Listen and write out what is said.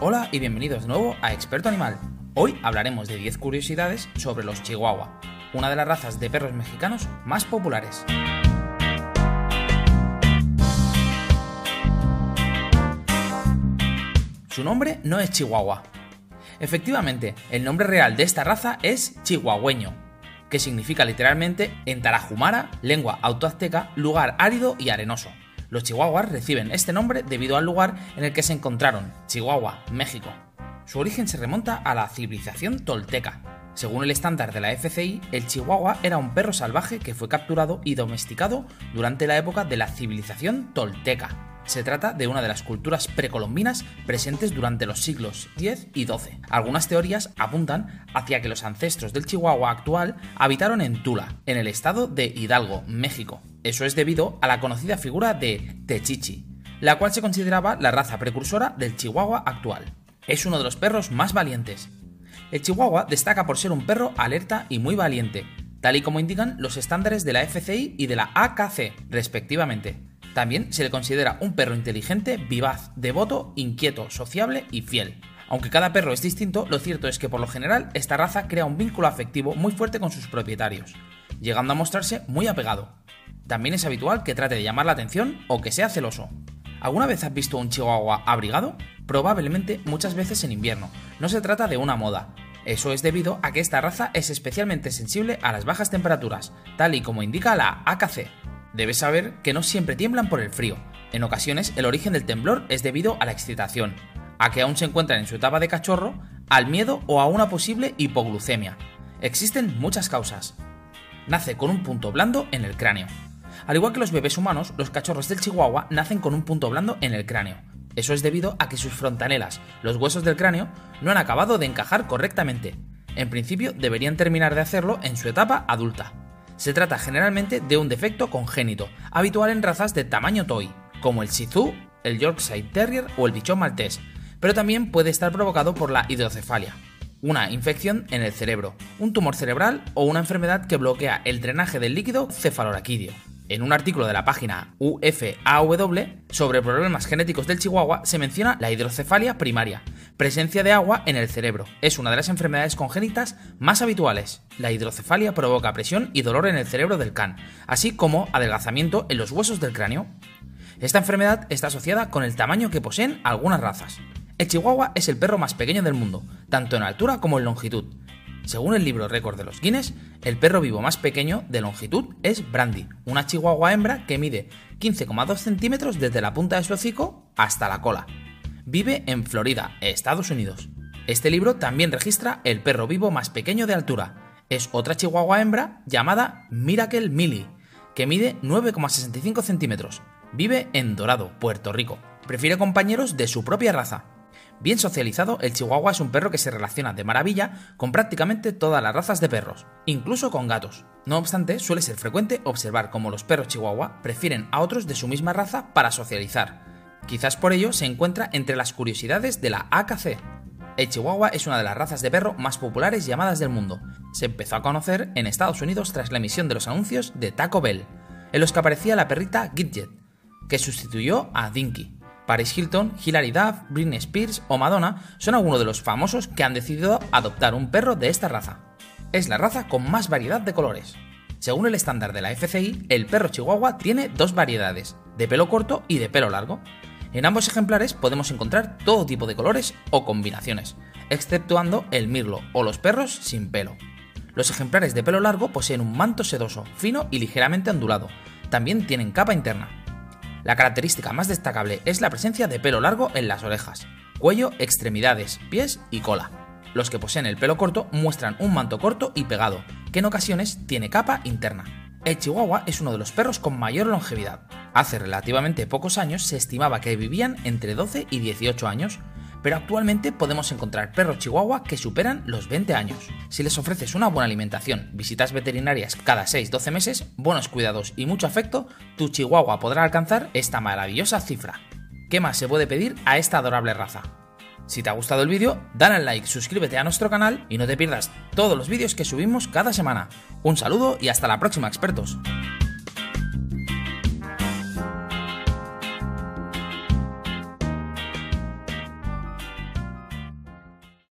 Hola y bienvenidos de nuevo a Experto Animal. Hoy hablaremos de 10 curiosidades sobre los Chihuahua, una de las razas de perros mexicanos más populares. Su nombre no es Chihuahua. Efectivamente, el nombre real de esta raza es chihuahueño, que significa literalmente en tarahumara, lengua autoazteca, lugar árido y arenoso. Los chihuahuas reciben este nombre debido al lugar en el que se encontraron, Chihuahua, México. Su origen se remonta a la civilización tolteca. Según el estándar de la FCI, el chihuahua era un perro salvaje que fue capturado y domesticado durante la época de la civilización tolteca. Se trata de una de las culturas precolombinas presentes durante los siglos X y XII. Algunas teorías apuntan hacia que los ancestros del chihuahua actual habitaron en Tula, en el estado de Hidalgo, México. Eso es debido a la conocida figura de Techichi, la cual se consideraba la raza precursora del chihuahua actual. Es uno de los perros más valientes. El chihuahua destaca por ser un perro alerta y muy valiente, tal y como indican los estándares de la FCI y de la AKC, respectivamente. También se le considera un perro inteligente, vivaz, devoto, inquieto, sociable y fiel. Aunque cada perro es distinto, lo cierto es que por lo general esta raza crea un vínculo afectivo muy fuerte con sus propietarios, llegando a mostrarse muy apegado. También es habitual que trate de llamar la atención o que sea celoso. ¿Alguna vez has visto un chihuahua abrigado? Probablemente muchas veces en invierno. No se trata de una moda. Eso es debido a que esta raza es especialmente sensible a las bajas temperaturas, tal y como indica la AKC, Debes saber que no siempre tiemblan por el frío. En ocasiones el origen del temblor es debido a la excitación, a que aún se encuentran en su etapa de cachorro, al miedo o a una posible hipoglucemia. Existen muchas causas. Nace con un punto blando en el cráneo. Al igual que los bebés humanos, los cachorros del chihuahua nacen con un punto blando en el cráneo. Eso es debido a que sus frontanelas, los huesos del cráneo, no han acabado de encajar correctamente. En principio deberían terminar de hacerlo en su etapa adulta. Se trata generalmente de un defecto congénito, habitual en razas de tamaño toy, como el Shih Tzu, el Yorkshire Terrier o el bichón maltés, pero también puede estar provocado por la hidrocefalia, una infección en el cerebro, un tumor cerebral o una enfermedad que bloquea el drenaje del líquido cefalorraquídeo. En un artículo de la página UFAW sobre problemas genéticos del chihuahua se menciona la hidrocefalia primaria, Presencia de agua en el cerebro. Es una de las enfermedades congénitas más habituales. La hidrocefalia provoca presión y dolor en el cerebro del can, así como adelgazamiento en los huesos del cráneo. Esta enfermedad está asociada con el tamaño que poseen algunas razas. El chihuahua es el perro más pequeño del mundo, tanto en altura como en longitud. Según el libro récord de los Guinness, el perro vivo más pequeño de longitud es Brandy, una chihuahua hembra que mide 15,2 centímetros desde la punta de su hocico hasta la cola vive en Florida, Estados Unidos. Este libro también registra el perro vivo más pequeño de altura. Es otra chihuahua hembra llamada Miracle Millie, que mide 9,65 centímetros. Vive en Dorado, Puerto Rico. Prefiere compañeros de su propia raza. Bien socializado, el chihuahua es un perro que se relaciona de maravilla con prácticamente todas las razas de perros, incluso con gatos. No obstante, suele ser frecuente observar cómo los perros chihuahua prefieren a otros de su misma raza para socializar, Quizás por ello se encuentra entre las curiosidades de la AKC. El Chihuahua es una de las razas de perro más populares llamadas del mundo. Se empezó a conocer en Estados Unidos tras la emisión de los anuncios de Taco Bell, en los que aparecía la perrita Gidget, que sustituyó a Dinky. Paris Hilton, Hilary Duff, Britney Spears o Madonna son algunos de los famosos que han decidido adoptar un perro de esta raza. Es la raza con más variedad de colores. Según el estándar de la FCI, el perro chihuahua tiene dos variedades, de pelo corto y de pelo largo. En ambos ejemplares podemos encontrar todo tipo de colores o combinaciones, exceptuando el mirlo o los perros sin pelo. Los ejemplares de pelo largo poseen un manto sedoso, fino y ligeramente ondulado. También tienen capa interna. La característica más destacable es la presencia de pelo largo en las orejas, cuello, extremidades, pies y cola. Los que poseen el pelo corto muestran un manto corto y pegado, que en ocasiones tiene capa interna. El chihuahua es uno de los perros con mayor longevidad. Hace relativamente pocos años se estimaba que vivían entre 12 y 18 años, pero actualmente podemos encontrar perros chihuahua que superan los 20 años. Si les ofreces una buena alimentación, visitas veterinarias cada 6-12 meses, buenos cuidados y mucho afecto, tu chihuahua podrá alcanzar esta maravillosa cifra. ¿Qué más se puede pedir a esta adorable raza? Si te ha gustado el vídeo, dale al like, suscríbete a nuestro canal y no te pierdas todos los vídeos que subimos cada semana. Un saludo y hasta la próxima, expertos.